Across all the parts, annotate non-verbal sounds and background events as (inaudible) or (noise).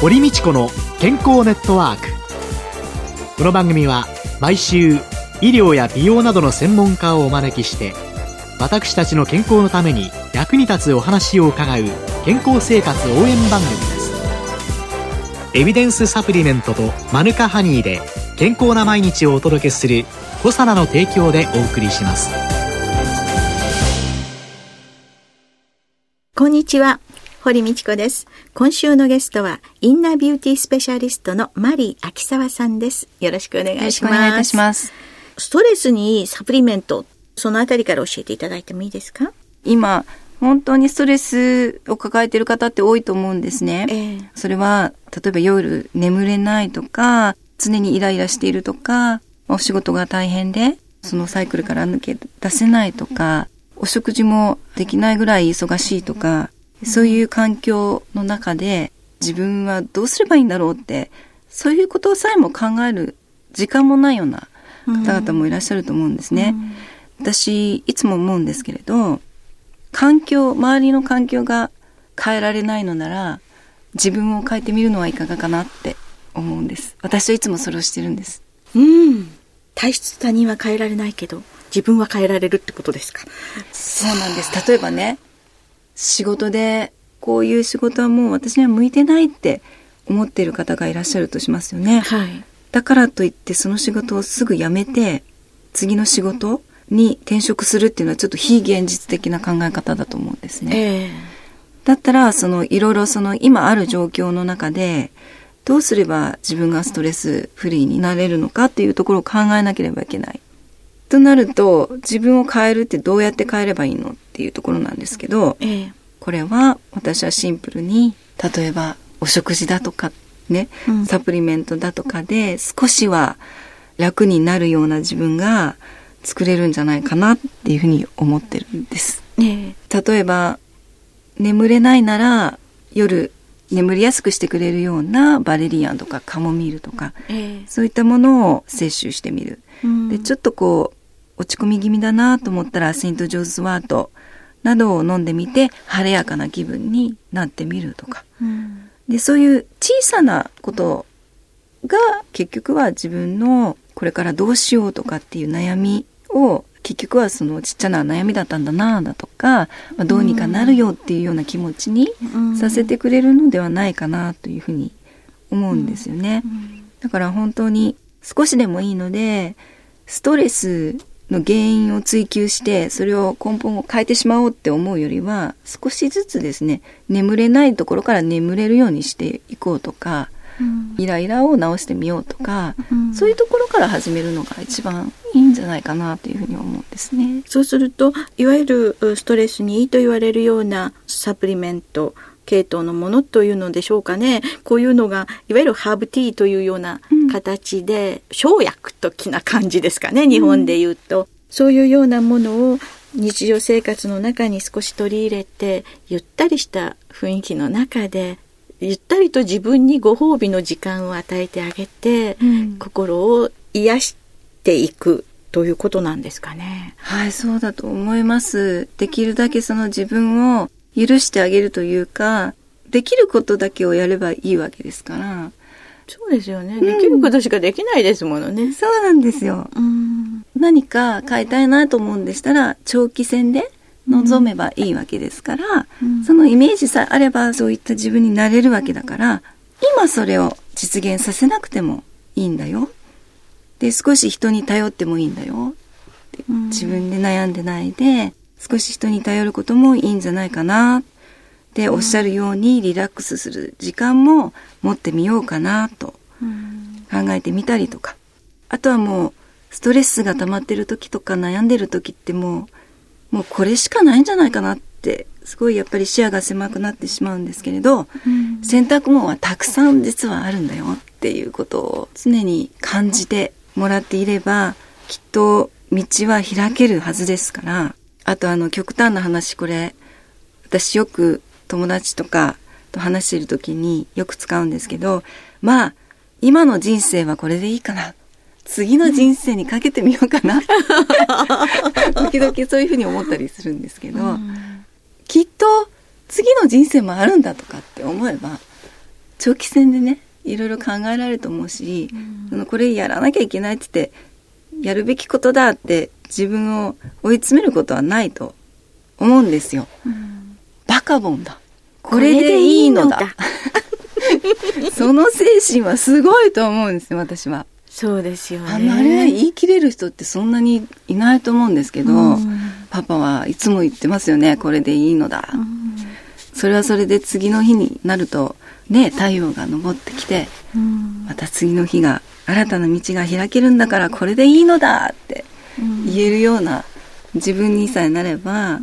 堀道子の健康ネットワーク。この番組は毎週医療や美容などの専門家をお招きして私たちの健康のために役に立つお話を伺う健康生活応援番組です。エビデンスサプリメントとマヌカハニーで健康な毎日をお届けするコサナの提供でお送りします。こんにちは。堀道子です。今週のゲストはインナービューティースペシャリストのマリー秋沢さんです。よろしくお願いします。お願いいたします。ストレスにサプリメントそのあたりから教えていただいてもいいですか？今本当にストレスを抱えている方って多いと思うんですね。えー、それは、例えば夜眠れないとか、常にイライラしているとか、お仕事が大変で、そのサイクルから抜け出せないとか、お食事もできないぐらい忙しいとか、そういう環境の中で自分はどうすればいいんだろうって、そういうことさえも考える時間もないような方々もいらっしゃると思うんですね。私、いつも思うんですけれど、環境、周りの環境が変えられないのなら、自分を変えてみるのはいかがかなって思うんです。私はいつもそれをしてるんです。うん。体質他人は変えられないけど、自分は変えられるってことですか？そうなんです。例えばね、仕事で、こういう仕事はもう私には向いてないって思っている方がいらっしゃるとしますよね。はい。だからといってその仕事をすぐ辞めて、次の仕事に転職するっていうのはちょっと非現実的な考え方だと思うんですね。えー、だったら、そのいろいろその今ある状況の中で、どうすれば自分がストレスフリーになれるのかっていうところを考えなければいけない。となると、自分を変えるってどうやって変えればいいのっていうところなんですけど、えー、これは私はシンプルに、例えばお食事だとかね、うん、サプリメントだとかで少しは楽になるような自分が作れるんじゃないかなっていうふうに思ってるんです。例えば、眠れないなら夜眠りやすくしてくれるようなバレリアンとかカモミールとか、えー、そういったものを摂取してみる。で、ちょっとこう、落ち込み気味だなと思ったら、セント・ジョーズ・ワートなどを飲んでみて、晴れやかな気分になってみるとか。で、そういう小さなことが結局は自分のこれからどうしようとかっていう悩みを結局はそのちっちゃな悩みだったんだなだとか、まあ、どうにかなるよっていうような気持ちにさせてくれるのではないかなというふうに思うんですよね。だから本当に少しでもいいのでストレスの原因を追求してそれを根本を変えてしまおうって思うよりは少しずつですね眠れないところから眠れるようにしていこうとかイライラを直してみようとか、うん、そういうところから始めるのが一番いいんじゃないかなというふうに思うんですね。そうするといわゆるストレスにいいと言われるようなサプリメント系統のものというのでしょうかね。こういうのがいわゆるハーブティーというような形で、生薬的な感じですかね日本で言うと、うん、そういうようなものを日常生活の中に少し取り入れてゆったりした雰囲気の中でゆったりと自分にご褒美の時間を与えてあげて、うん、心を癒していくということなんですかね。はい、そうだと思います。できるだけその自分を許してあげるというか、できることだけをやればいいわけですから。そうですよね。うん、できることしかできないですものね。そうなんですよ。うん、何か変えたいなと思うんでしたら、長期戦で望めばいいわけですから、うん、そのイメージさえあればそういった自分になれるわけだから、今それを実現させなくてもいいんだよ。で、少し人に頼ってもいいんだよ。うん、自分で悩んでないで、少し人に頼ることもいいんじゃないかな。で、おっしゃるようにリラックスする時間も持ってみようかなと考えてみたりとか。あとはもう、ストレスが溜まってる時とか悩んでる時ってもう、もうこれしかないんじゃないかなってすごいやっぱり視野が狭くなってしまうんですけれど、うん、選択網はたくさん実はあるんだよっていうことを常に感じてもらっていればきっと道は開けるはずですから。あとあの極端な話これ私よく友達とかと話している時によく使うんですけどまあ今の人生はこれでいいかな。次の人生にかけてみようかな。(laughs) 時々そういうふうに思ったりするんですけど、うん、きっと次の人生もあるんだとかって思えば長期戦でねいろいろ考えられると思うし、うん、これやらなきゃいけないって言ってやるべきことだって自分を追い詰めることはないと思うんですよ。うん、バカボンだ。これでいいのだ。(laughs) その精神はすごいと思うんですよ、私は。そうですよね。あまり言い切れる人ってそんなにいないと思うんですけど、うん、パパはいつも言ってますよね、これでいいのだ。うん、それはそれで次の日になると、ね、太陽が昇ってきて、うん、また次の日が新たな道が開けるんだからこれでいいのだって言えるような自分にさえなれば、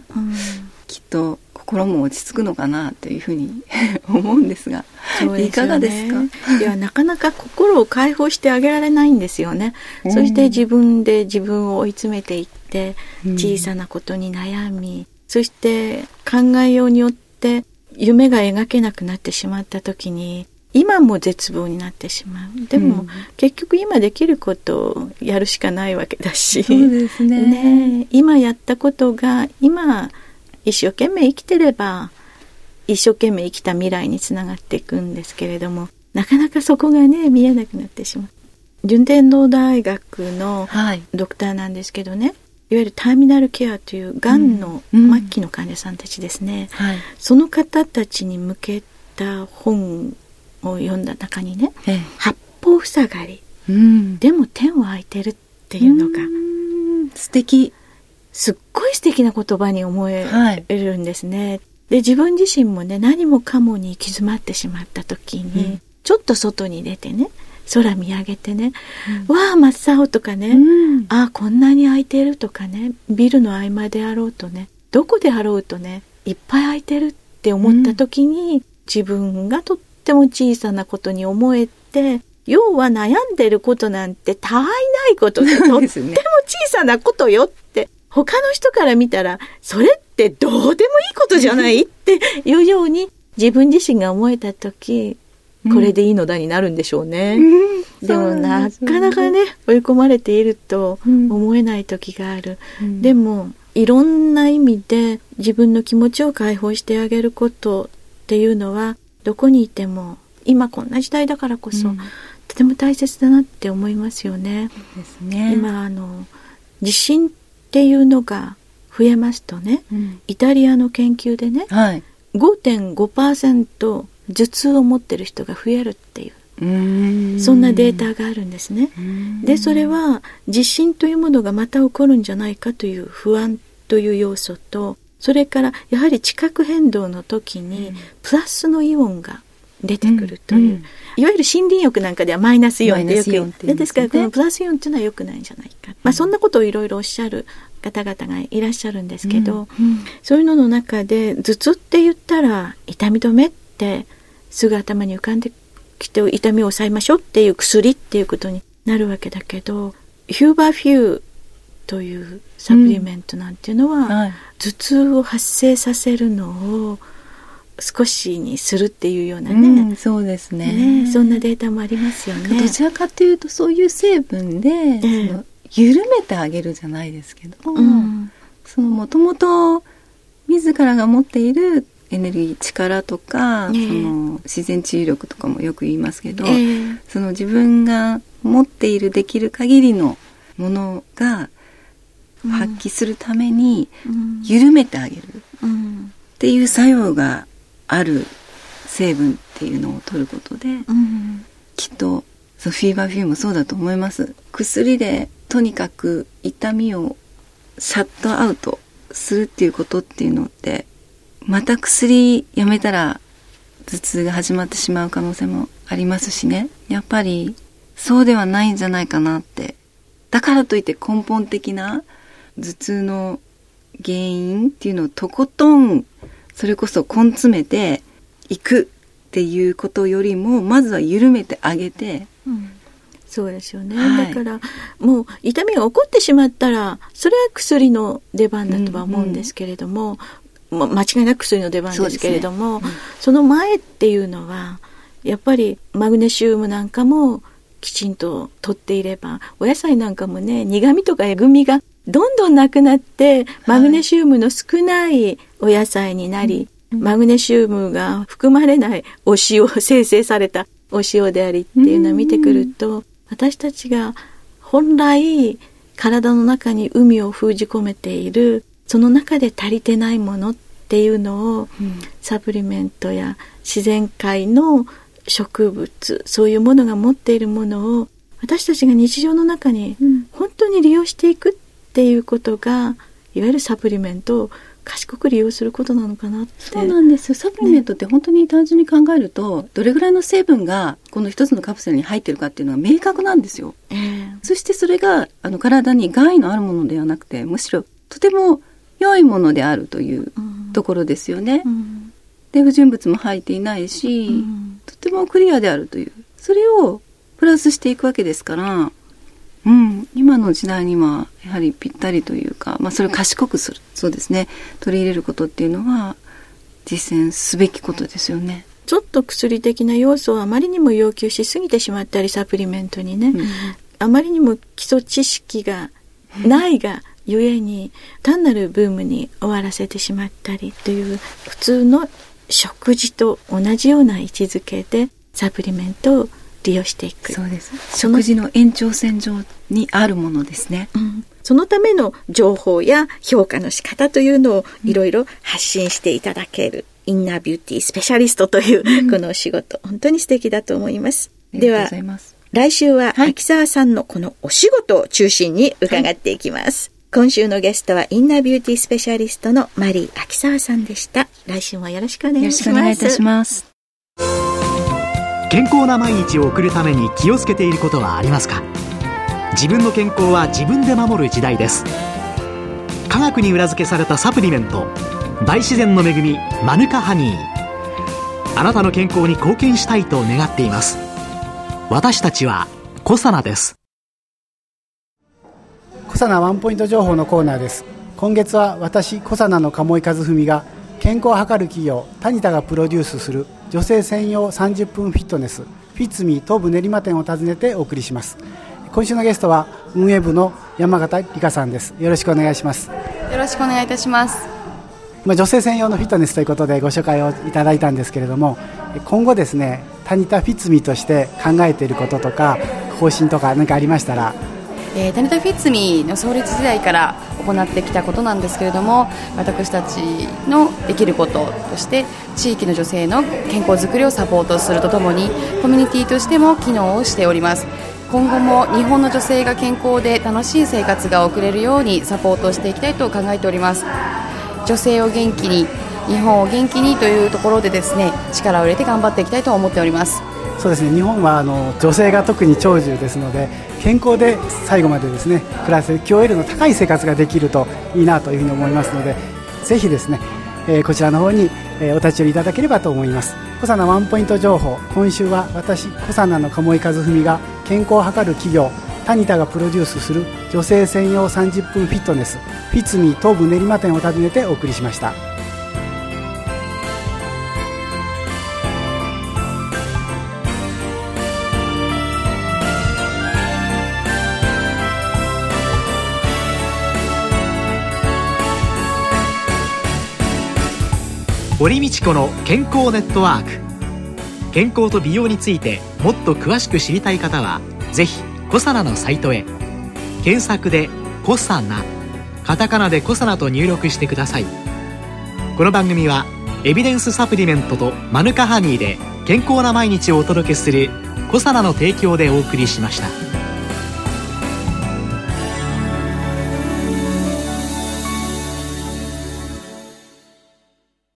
きっと心も落ち着くのかなというふうに (laughs) 思うんですが、ね、いかがですか？いやなかなか心を解放してあげられないんですよね、うん、そして自分で自分を追い詰めていって小さなことに悩み、うん、そして考えようによって夢が描けなくなってしまった時に今も絶望になってしまう。でも、うん、結局今できることをやるしかないわけだし。そうですね。ね。今やったことが今一生懸命生きてれば一生懸命生きた未来につながっていくんですけれどもなかなかそこがね見えなくなってしまう。順天堂大学のドクターなんですけどね、はい、いわゆるターミナルケアというがんの末期の患者さんたちですね、うんうんはい、その方たちに向けた本を読んだ中にね「八方塞がり、うん、でも天は開いてる」っていうのが素敵すっごい素敵な言葉に思えるんですね。はい、で、自分自身もね、何もかもに行き詰まってしまった時に、うん、ちょっと外に出てね、空見上げてね、うん、わあ、真っ青とかね、うん、ああ、こんなに空いてるとかね、ビルの合間であろうとね、どこであろうとね、いっぱい空いてるって思った時に、自分がとっても小さなことに思えて、要は悩んでることなんてたわいないことで、とっても小さなことよって他の人から見たら、それってどうでもいいことじゃないっていうように自分自身が思えた時、これでいいのだになるんでしょうね。うん、でもなかなかね、追い込まれていると思えない時がある。うん、でも、いろんな意味で自分の気持ちを解放してあげることっていうのは、どこにいても、今こんな時代だからこそ、うん、とても大切だなって思いますよね。ね。今、あの、地震っていうのが増えますとね、うん、イタリアの研究でね、はい、5.5%頭痛を持ってる人が増えるっていうそんなデータがあるんですね。でそれは地震というものがまた起こるんじゃないかという不安という要素とそれからやはり地殻変動の時にプラスのイオンが出てくるという、うんうん、いわゆる森林浴なんかではマイナスイオンってよく言って。ですからこのプラスイオンっていうのは良くない。んじゃないか、まあ、そんなことをいろいろおっしゃる方々がいらっしゃるんですけど、うんうん、そういうのの中で頭痛って言ったら痛み止めってすぐ頭に浮かんできて痛みを抑えましょうっていう薬っていうことになるわけだけどヒューバーフューというサプリメントなんていうのは、うん。はい、頭痛を発生させるのを少しにするっていうようなね、うん、そうですね、ね、そんなデータもありますよね。どちらかというとそういう成分で、えー、その緩めてあげるじゃないですけど、うん、そのもともと自らが持っているエネルギー力とか、えー、その自然治癒力とかもよく言いますけど、えー、その自分が持っているできる限りのものが発揮するために緩めてあげるっていう作用がある成分っていうのを取ることで、うん、きっとそうフィーバーフューもそうだと思います。薬でとにかく痛みをシャットアウトするっていうことっていうのってまた薬やめたら頭痛が始まってしまう可能性もありますしね。やっぱりそうではないんじゃないかなって。だからといって根本的な頭痛の原因っていうのをとことんそれこそ根詰めていくっていうことよりもまずは緩めてあげて、うん、そうですよね、はい、だからもう痛みが起こってしまったらそれは薬の出番だとは思うんですけれども、うん。うん、間違いなく薬の出番ですけれどもそ、ね。うん、その前っていうのはやっぱりマグネシウムなんかもきちんと取っていればお野菜なんかもね苦味とかえぐみがどんどんなくなってマグネシウムの少ないお野菜になり、マグネシウムが含まれないお塩、生成されたお塩でありっていうのを見てくると、私たちが本来体の中に海を封じ込めているその中で足りてないものっていうのを、サプリメントや自然界の植物そういうものが持っているものを私たちが日常の中に本当に利用していくっていうことが、いわゆるサプリメントを賢く利用することなのかなって。そうなんです。よサプリメントって本当に単純に考えると、ね、どれぐらいの成分がこの一つのカプセルに入ってるかっていうのは明確なんですよ、えー、そしてそれがあの体に害のあるものではなくてむしろとても良いものであるというところですよね、うん、で不純物も入っていないし、うん、とてもクリアであるという。それをプラスしていくわけですからうん、今の時代にはやはりぴったりというか、まあ、それを賢くするそうですね。取り入れることっていうのは実践すべきことですよね。ちょっと薬的な要素をあまりにも要求しすぎてしまったりサプリメントにね、うん、あまりにも基礎知識がないがゆえに単なるブームに終わらせてしまったりという普通の食事と同じような位置づけでサプリメントを利用していくそうです食事の延長線上にあるものですね、うん、そのための情報や評価の仕方というのをいろいろ発信していただける、インナービューティースペシャリストというこのお仕事、本当に素敵だと思います。では、来週は秋沢さんのこのお仕事を中心に伺っていきます。はい今週のゲストはインナービューティースペシャリストのマリー秋沢さんでした。来週もよろしくお願いします。よろしくお願いいたします。健康な毎日を送るために気をつけていることはありますか？自分の健康は自分で守る時代です。科学に裏付けされたサプリメント大自然の恵みマヌカハニー。あなたの健康に貢献したいと願っています。私たちはコサナです。コサナワンポイント情報のコーナーです。今月は私コサナの鴨井和文が健康を図る企業タニタがプロデュースする女性専用30分フィットネスフィッツミー東部練馬店を訪ねてお送りします。今週のゲストは運営部の山形理香さんです。よろしくお願いします。よろしくお願いいたします。まあ、女性専用のフィットネスということでご紹介をいただいたんですけれども今後ですねタニタフィッツミーとして考えていることとか方針とか何かありましたらえー、タニタフィッツミーの創立時代から行ってきたことなんですけれども私たちのできることとして地域の女性の健康づくりをサポートするとともにコミュニティとしても機能をしております。今後も日本の女性が健康で楽しい生活が送れるようにサポートしていきたいと考えております。女性を元気に日本を元気にというところでですね力を入れて頑張っていきたいと思っております。そうですね。日本はあの女性が特に長寿ですので健康で最後までですね暮らせ QOL の高い生活ができるといいなというふうに思いますのでぜひですね、え、こちらの方に、え、お立ち寄りいただければと思います小佐奈ワンポイント情報今週は私小佐奈の鴨井和文が健康を図る企業タニタがプロデュースする女性専用30分フィットネスフィツミ東部練馬店を訪ねてお送りしました。堀道子の健康ネットワーク。健康と美容についてもっと詳しく知りたい方はぜひコサナのサイトへ。検索で「コサナ」カタカナで「コサナ」と入力してください。この番組はエビデンスサプリメントとマヌカハニーで健康な毎日をお届けする「コサナの提供」でお送りしました。